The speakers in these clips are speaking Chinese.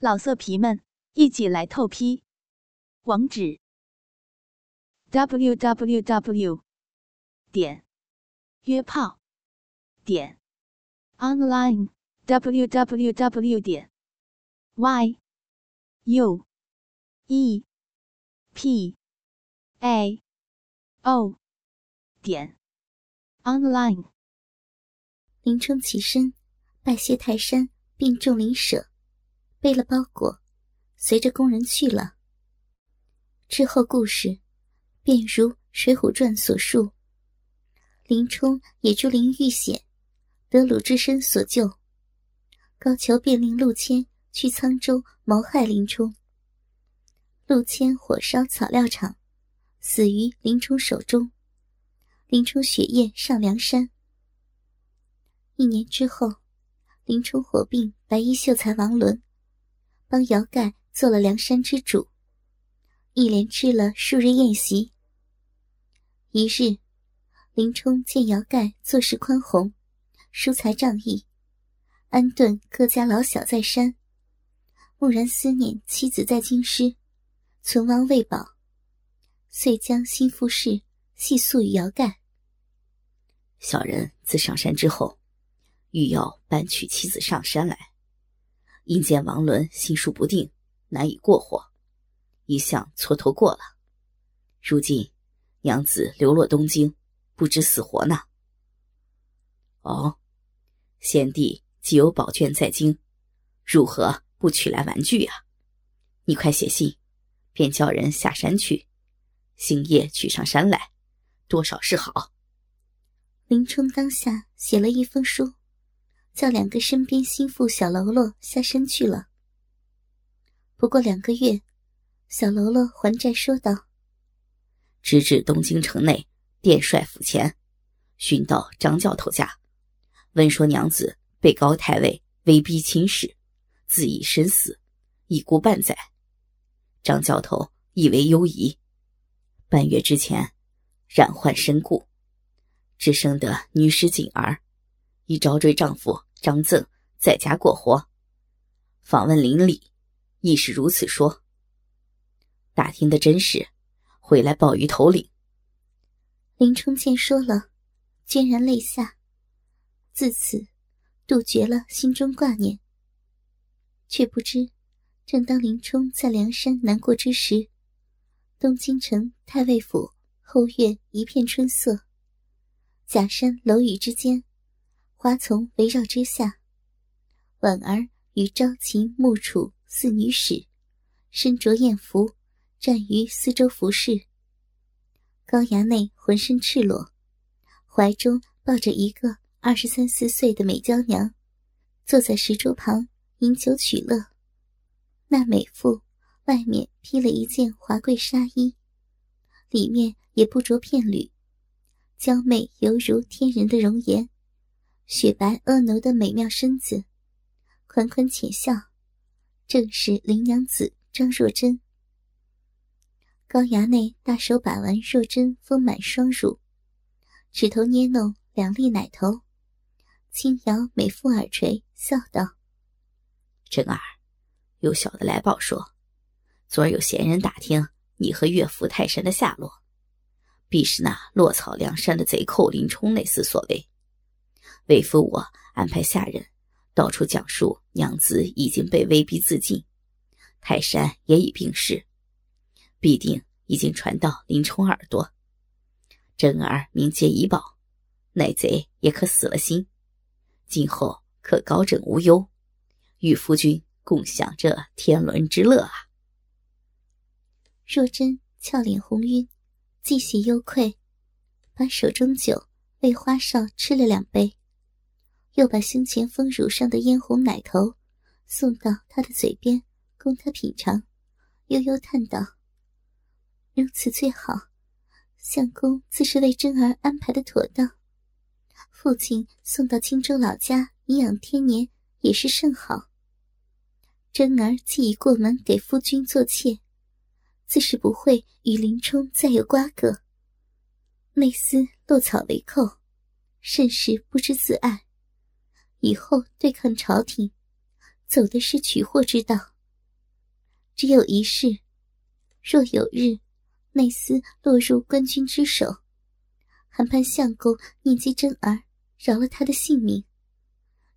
老色皮们，一起来透批！网址：w w w 点约炮点 online w w w 点 y u e p a o 点 online。林冲起身，拜谢泰山，并众邻舍。背了包裹，随着工人去了。之后故事便如《水浒传》所述，林冲也竹林遇险，得鲁智深所救。高俅便令陆谦去沧州谋害林冲。陆谦火烧草料场，死于林冲手中。林冲血液上梁山。一年之后，林冲火并白衣秀才王伦。帮姚盖做了梁山之主，一连吃了数日宴席。一日，林冲见姚盖做事宽宏，疏财仗义，安顿各家老小在山，蓦然思念妻子在京师，存亡未保，遂将心腹事细诉与姚盖。小人自上山之后，欲要搬娶妻子上山来。因见王伦心术不定，难以过活，一向蹉跎过了。如今娘子流落东京，不知死活呢。哦，先帝既有宝卷在京，如何不取来玩具啊？你快写信，便叫人下山去，星夜取上山来，多少是好。林冲当下写了一封书。叫两个身边心腹小喽啰下山去了。不过两个月，小喽啰还债说道：“直至东京城内殿帅府前，寻到张教头家，闻说娘子被高太尉威逼亲事，自缢身死，已过半载。张教头以为忧疑，半月之前染患身故，只生得女尸锦儿，已招赘丈夫。”张赠在家过活，访问邻里，亦是如此说。打听的真实，回来报于头领。林冲见说了，潸然泪下，自此杜绝了心中挂念。却不知，正当林冲在梁山难过之时，东京城太尉府后院一片春色，假山楼宇之间。花丛围绕之下，婉儿与朝秦暮楚四女使，身着艳服，站于四周服侍。高衙内浑身赤裸，怀中抱着一个二十三四岁的美娇娘，坐在石桌旁饮酒取乐。那美妇外面披了一件华贵纱衣，里面也不着片缕，娇媚犹如天人的容颜。雪白婀娜的美妙身子，款款浅笑，正是林娘子张若珍。高衙内大手把玩若珍丰满双乳，指头捏弄两粒奶头，轻摇美妇耳垂，笑道：“珍儿，有小的来报说，昨儿有闲人打听你和岳父泰山的下落，必是那落草梁山的贼寇林冲那厮所为。”为夫我安排下人到处讲述，娘子已经被威逼自尽，泰山也已病逝，必定已经传到林冲耳朵。真儿明接已保，那贼也可死了心，今后可高枕无忧，与夫君共享这天伦之乐啊！若真俏脸红晕，既喜又愧，把手中酒为花少吃了两杯。又把胸前丰乳上的嫣红奶头送到他的嘴边，供他品尝，悠悠叹道：“如此最好，相公自是为贞儿安排的妥当。父亲送到青州老家颐养天年，也是甚好。贞儿既已过门给夫君做妾，自是不会与林冲再有瓜葛。内厮落草为寇，甚是不知自爱。”以后对抗朝廷，走的是取货之道，只有一事：若有日内司落入官军之手，还盼相公念及真儿，饶了他的性命，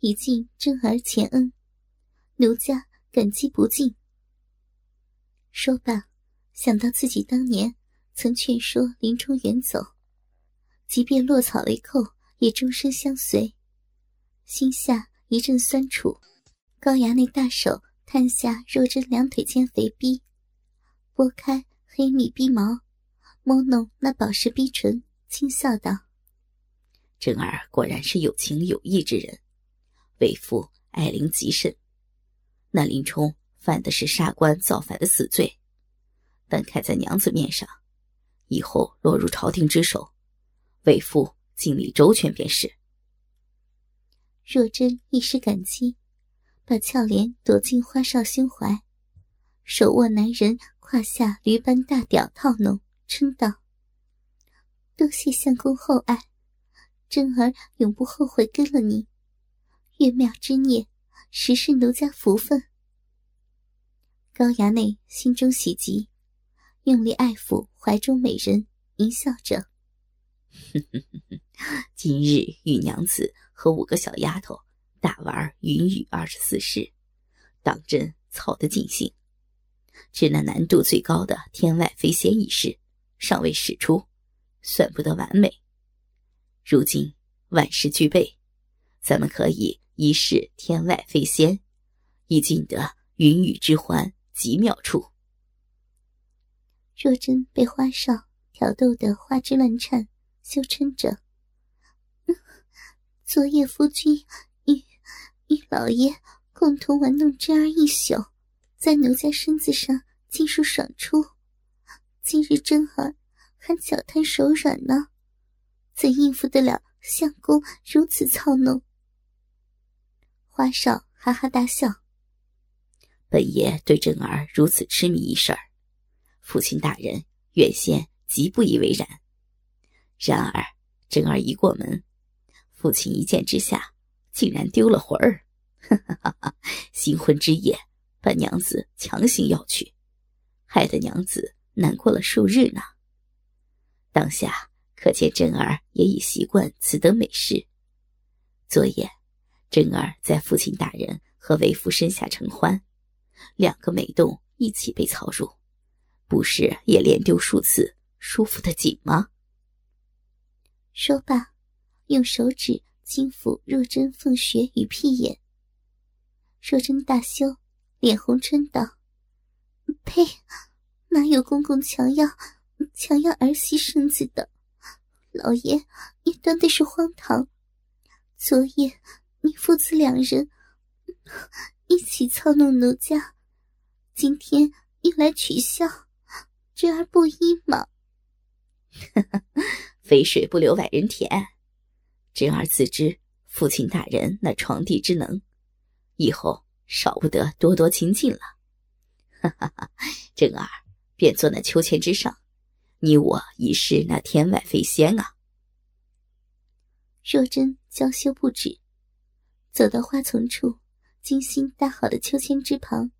以尽真儿前恩，奴家感激不尽。说罢，想到自己当年曾劝说林冲远走，即便落草为寇，也终身相随，心下一阵酸楚。高衙内大手探下若真两腿间肥逼，拨开黑密逼毛，摸弄那宝石逼唇，轻笑道：“真儿果然是有情有义之人，为父爱玲极甚。那林冲。”犯的是杀官造反的死罪，但看在娘子面上，以后落入朝廷之手，为父尽力周全便是。若真一时感激，把俏脸躲进花少胸怀，手握男人胯下驴般大屌套弄，嗔道：“多谢相公厚爱，真儿永不后悔跟了你。月庙之孽，实是奴家福分。”高衙内心中喜极，用力爱抚怀中美人，淫笑着：“今日玉娘子和五个小丫头大玩云雨二十四式，当真操得尽兴。只那难度最高的天外飞仙一式尚未使出，算不得完美。如今万事俱备，咱们可以一试天外飞仙，以尽得云雨之欢。”极妙处。若真被花少挑逗得花枝乱颤，羞嗔着：“昨夜夫君与与老爷共同玩弄真儿一宿，在奴家身子上尽数爽出。今日真儿还脚瘫手软呢，怎应付得了相公如此操弄？”花少哈哈大笑。本爷对真儿如此痴迷一事儿，父亲大人原先极不以为然。然而真儿一过门，父亲一见之下，竟然丢了魂儿。新婚之夜，把娘子强行要去，害得娘子难过了数日呢。当下可见真儿也已习惯此等美事。昨夜，真儿在父亲大人和为夫身下承欢。两个美动一起被操入，不是也连丢数次，舒服的紧吗？说罢，用手指轻抚若真凤穴与屁眼。若真大羞，脸红嗔道：“呸！哪有公公强要强要儿媳身子的？老爷，你端的是荒唐！昨夜你父子两人。”一起操弄奴家，今天又来取笑，侄儿不依吗？肥水不流外人田，真儿自知父亲大人那床地之能，以后少不得多多亲近了。哈哈哈，真儿便坐那秋千之上，你我已是那天外飞仙啊！若真娇羞不止，走到花丛处。精心搭好的秋千之旁，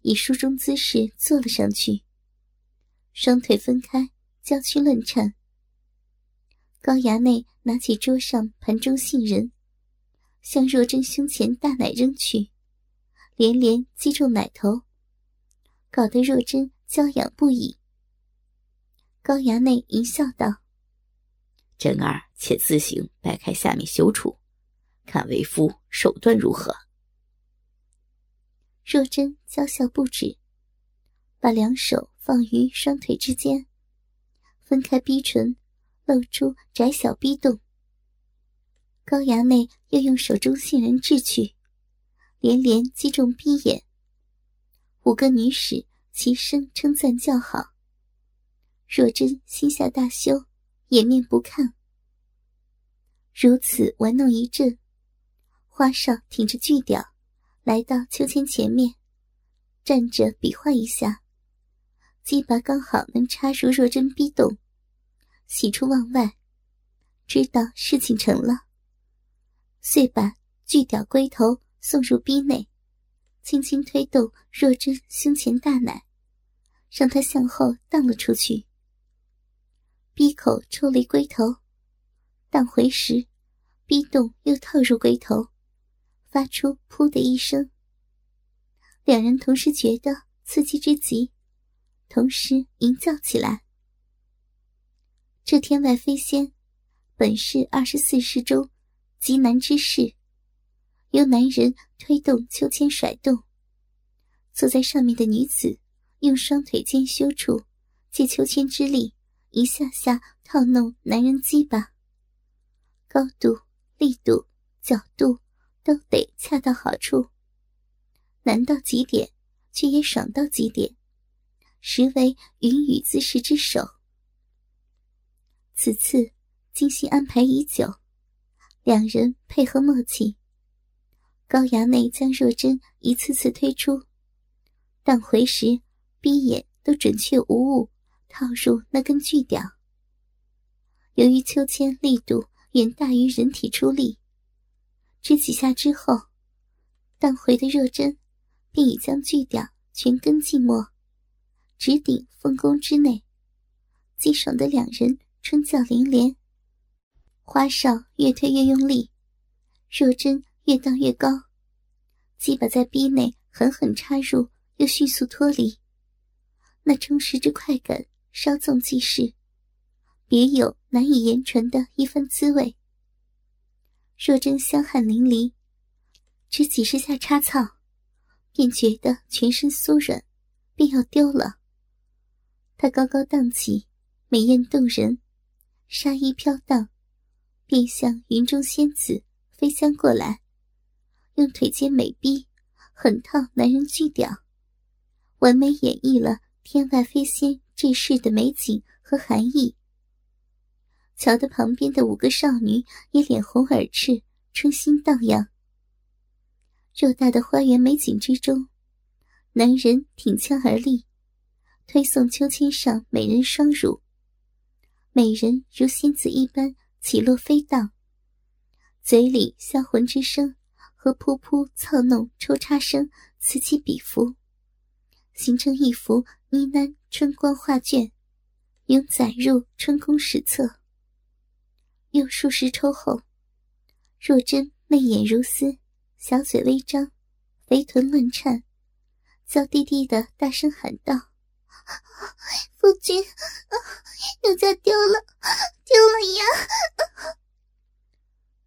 以书中姿势坐了上去，双腿分开，娇躯乱颤。高衙内拿起桌上盘中杏仁，向若真胸前大奶扔去，连连击中奶头，搞得若真娇痒不已。高衙内一笑道：“真儿，且自行掰开下面羞处，看为夫手段如何。”若真娇笑不止，把两手放于双腿之间，分开逼唇，露出窄小逼洞。高衙内又用手中杏仁掷去，连连击中逼眼。五个女使齐声称赞叫好。若真心下大羞，掩面不看。如此玩弄一阵，花少挺着巨屌。来到秋千前面，站着比划一下，鸡巴刚好能插入若真逼洞，喜出望外，知道事情成了，遂把巨屌龟头送入逼内，轻轻推动若真胸前大奶，让她向后荡了出去。逼口抽离龟头，荡回时，逼洞又套入龟头，发出“噗”的一声。两人同时觉得刺激之极，同时吟叫起来。这天外飞仙，本是二十四式中极难之事，由男人推动秋千甩动，坐在上面的女子用双腿间修处，借秋千之力一下下套弄男人鸡巴，高度、力度、角度都得恰到好处。难到极点，却也爽到极点，实为云雨姿势之首。此次精心安排已久，两人配合默契。高衙内将若真一次次推出，但回时闭眼都准确无误套入那根巨屌。由于秋千力度远大于人体出力，只几下之后，但回的若真。便已将锯掉，全根寂寞，直顶凤宫之内。激爽的两人春叫连连。花哨越推越用力，若真越荡越高，鸡巴在逼内狠狠插入，又迅速脱离。那充实之快感，稍纵即逝，别有难以言传的一番滋味。若真香汗淋漓，只几十下插草。便觉得全身酥软，便要丢了。他高高荡起，美艳动人，纱衣飘荡，便像云中仙子飞将过来，用腿尖美逼狠套男人巨屌，完美演绎了天外飞仙这世的美景和含义。瞧得旁边的五个少女也脸红耳赤，春心荡漾。偌大的花园美景之中，男人挺枪而立，推送秋千上美人双乳。美人如仙子一般起落飞荡，嘴里销魂之声和噗噗操弄抽插声此起彼伏，形成一幅呢喃春光画卷，永载入春宫史册。又数十抽后，若真媚眼如丝。小嘴微张，肥臀乱颤，娇滴滴的大声喊道：“夫君，奴家丢了，丢了呀！”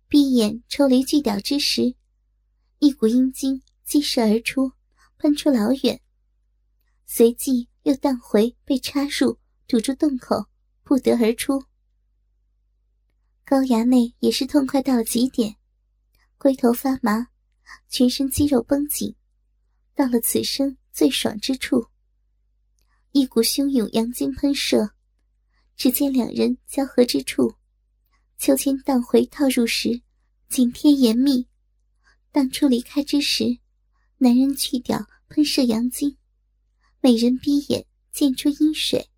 闭眼抽离巨屌之时，一股阴精激射而出，喷出老远，随即又荡回，被插入，堵住洞口，不得而出。高衙内也是痛快到了极点，龟头发麻。全身肌肉绷紧，到了此生最爽之处，一股汹涌阳精喷射。只见两人交合之处，秋千荡回套入时，紧贴严密；荡出离开之时，男人去掉喷射阳精，美人闭眼溅出阴水，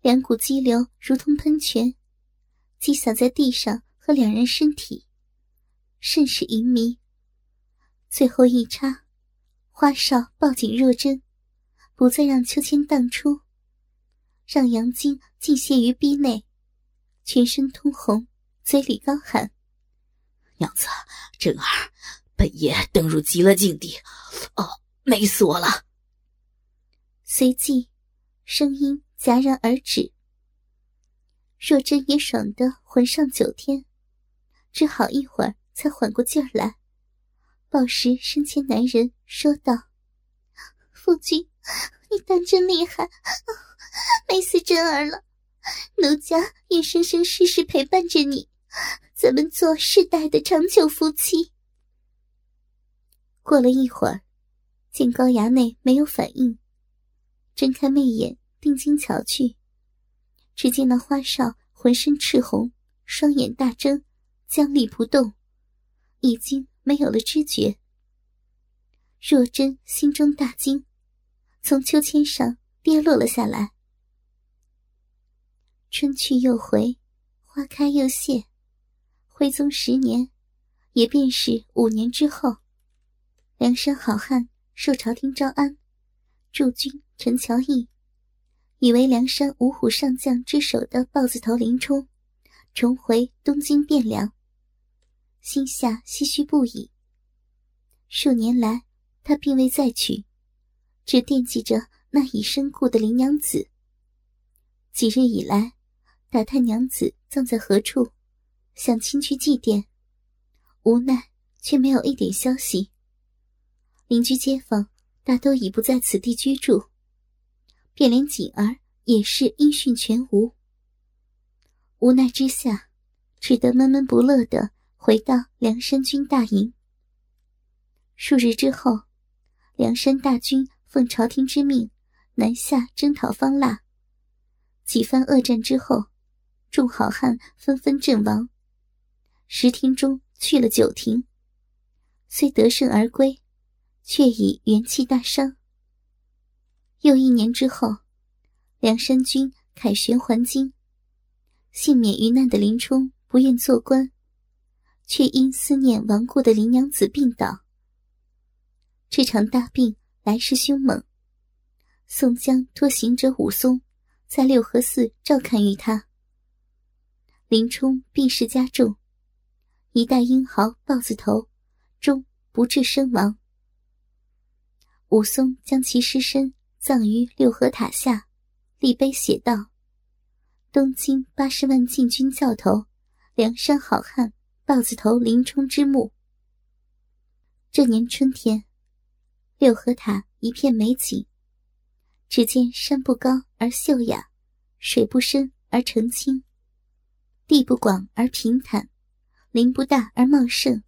两股激流如同喷泉，击洒在地上和两人身体，甚是淫迷。最后一插，花少抱紧若真，不再让秋千荡出，让杨晶尽泄于逼内，全身通红，嘴里高喊：“娘子，真儿，本爷登入极乐境地，哦，美死我了。”随即，声音戛然而止。若真也爽得魂上九天，只好一会儿才缓过劲儿来。抱实身前男人说道：“夫君，你当真厉害，美死真儿了。奴家愿生生世世陪伴着你，咱们做世代的长久夫妻。”过了一会儿，见高衙内没有反应，睁开媚眼定睛瞧去，只见那花少浑身赤红，双眼大睁，僵立不动，已经。没有了知觉，若真心中大惊，从秋千上跌落了下来。春去又回，花开又谢，徽宗十年，也便是五年之后，梁山好汉受朝廷招安，驻军陈乔义，以为梁山五虎上将之首的豹子头林冲重回东京汴梁，心下唏嘘不已。数年来，他并未再娶，只惦记着那已身故的林娘子。几日以来，打探娘子葬在何处，想亲去祭奠，无奈却没有一点消息。邻居街坊大都已不在此地居住，便连锦儿也是音讯全无。无奈之下，只得闷闷不乐的回到梁山军大营。数日之后，梁山大军奉朝廷之命南下征讨方腊。几番恶战之后，众好汉纷纷阵亡，十亭中去了九亭，虽得胜而归，却已元气大伤。又一年之后，梁山军凯旋还京，幸免于难的林冲不愿做官，却因思念亡故的林娘子病倒。这场大病来势凶猛，宋江托行者武松。在六合寺照看于他。林冲病势加重，一代英豪豹子头终不治身亡。武松将其尸身葬于六合塔下，立碑写道：“东京八十万禁军教头，梁山好汉豹子头林冲之墓。”这年春天，六合塔一片美景。只见山不高而秀雅，水不深而澄清，地不广而平坦，林不大而茂盛，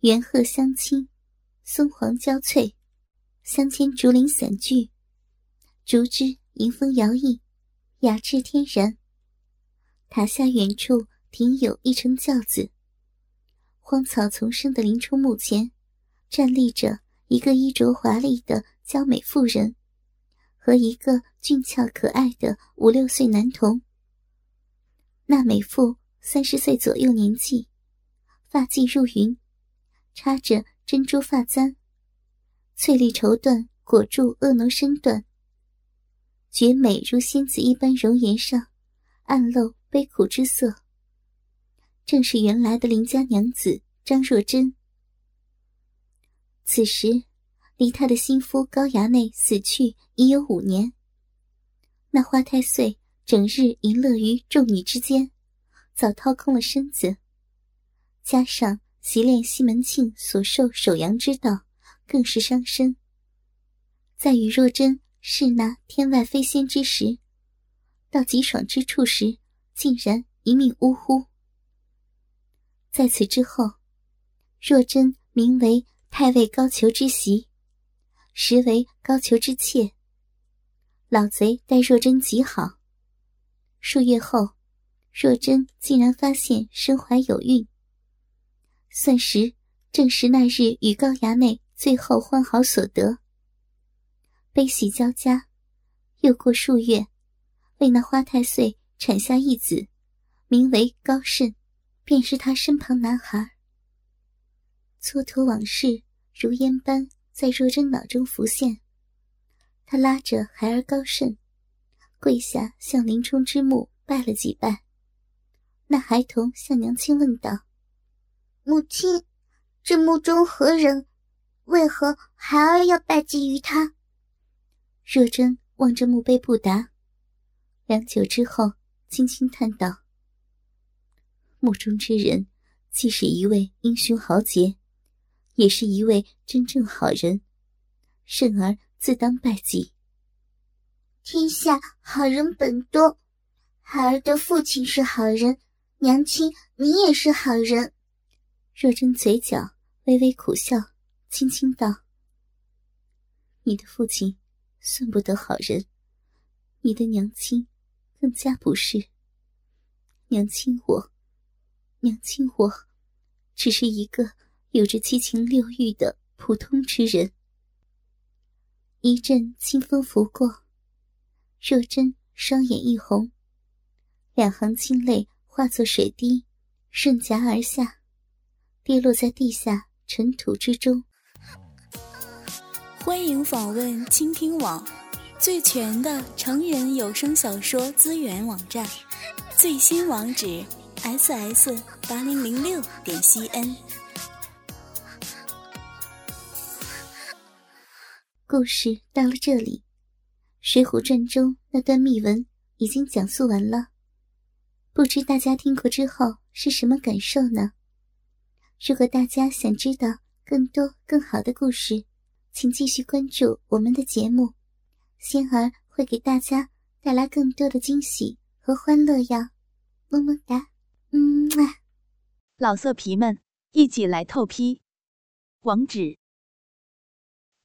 猿鹤相亲，松黄交翠，乡间竹林散聚，竹枝迎风摇曳，雅致天然。塔下远处停有一乘轿子，荒草丛生的林冲墓前，站立着一个衣着华丽的娇美妇人。和一个俊俏可爱的五六岁男童。那美妇三十岁左右年纪，发髻入云，插着珍珠发簪，翠绿绸缎裹住婀娜身段，绝美如仙子一般容颜上，暗露悲苦之色。正是原来的邻家娘子张若珍。此时。离他的心夫高衙内死去已有五年。那花太岁整日淫乐于众女之间，早掏空了身子，加上习练西门庆所授守阳之道，更是伤身。在与若真试那天外飞仙之时，到极爽之处时，竟然一命呜呼。在此之后，若真名为太尉高俅之媳。实为高俅之妾。老贼待若真极好。数月后，若真竟然发现身怀有孕。算时正是那日与高衙内最后欢好所得。悲喜交加，又过数月，为那花太岁产下一子，名为高慎，便是他身旁男孩。蹉跎往事如烟般。在若真脑中浮现，他拉着孩儿高盛，跪下向林冲之墓拜了几拜。那孩童向娘亲问道：“母亲，这墓中何人？为何孩儿要拜祭于他？”若真望着墓碑不答，良久之后，轻轻叹道：“墓中之人，既是一位英雄豪杰。”也是一位真正好人，慎儿自当拜祭。天下好人本多，孩儿的父亲是好人，娘亲你也是好人。若真嘴角微微苦笑，轻轻道：“你的父亲算不得好人，你的娘亲更加不是。娘亲我，娘亲我，只是一个。”有着七情六欲的普通之人。一阵清风拂过，若真双眼一红，两行清泪化作水滴，顺颊而下，跌落在地下尘土之中。欢迎访问倾听网，最全的成人有声小说资源网站，最新网址：ss 八零零六点 cn。故事到了这里，《水浒传》中那段秘闻已经讲述完了，不知大家听过之后是什么感受呢？如果大家想知道更多更好的故事，请继续关注我们的节目，仙儿会给大家带来更多的惊喜和欢乐呀！么么哒，嗯啊，老色皮们一起来透批，网址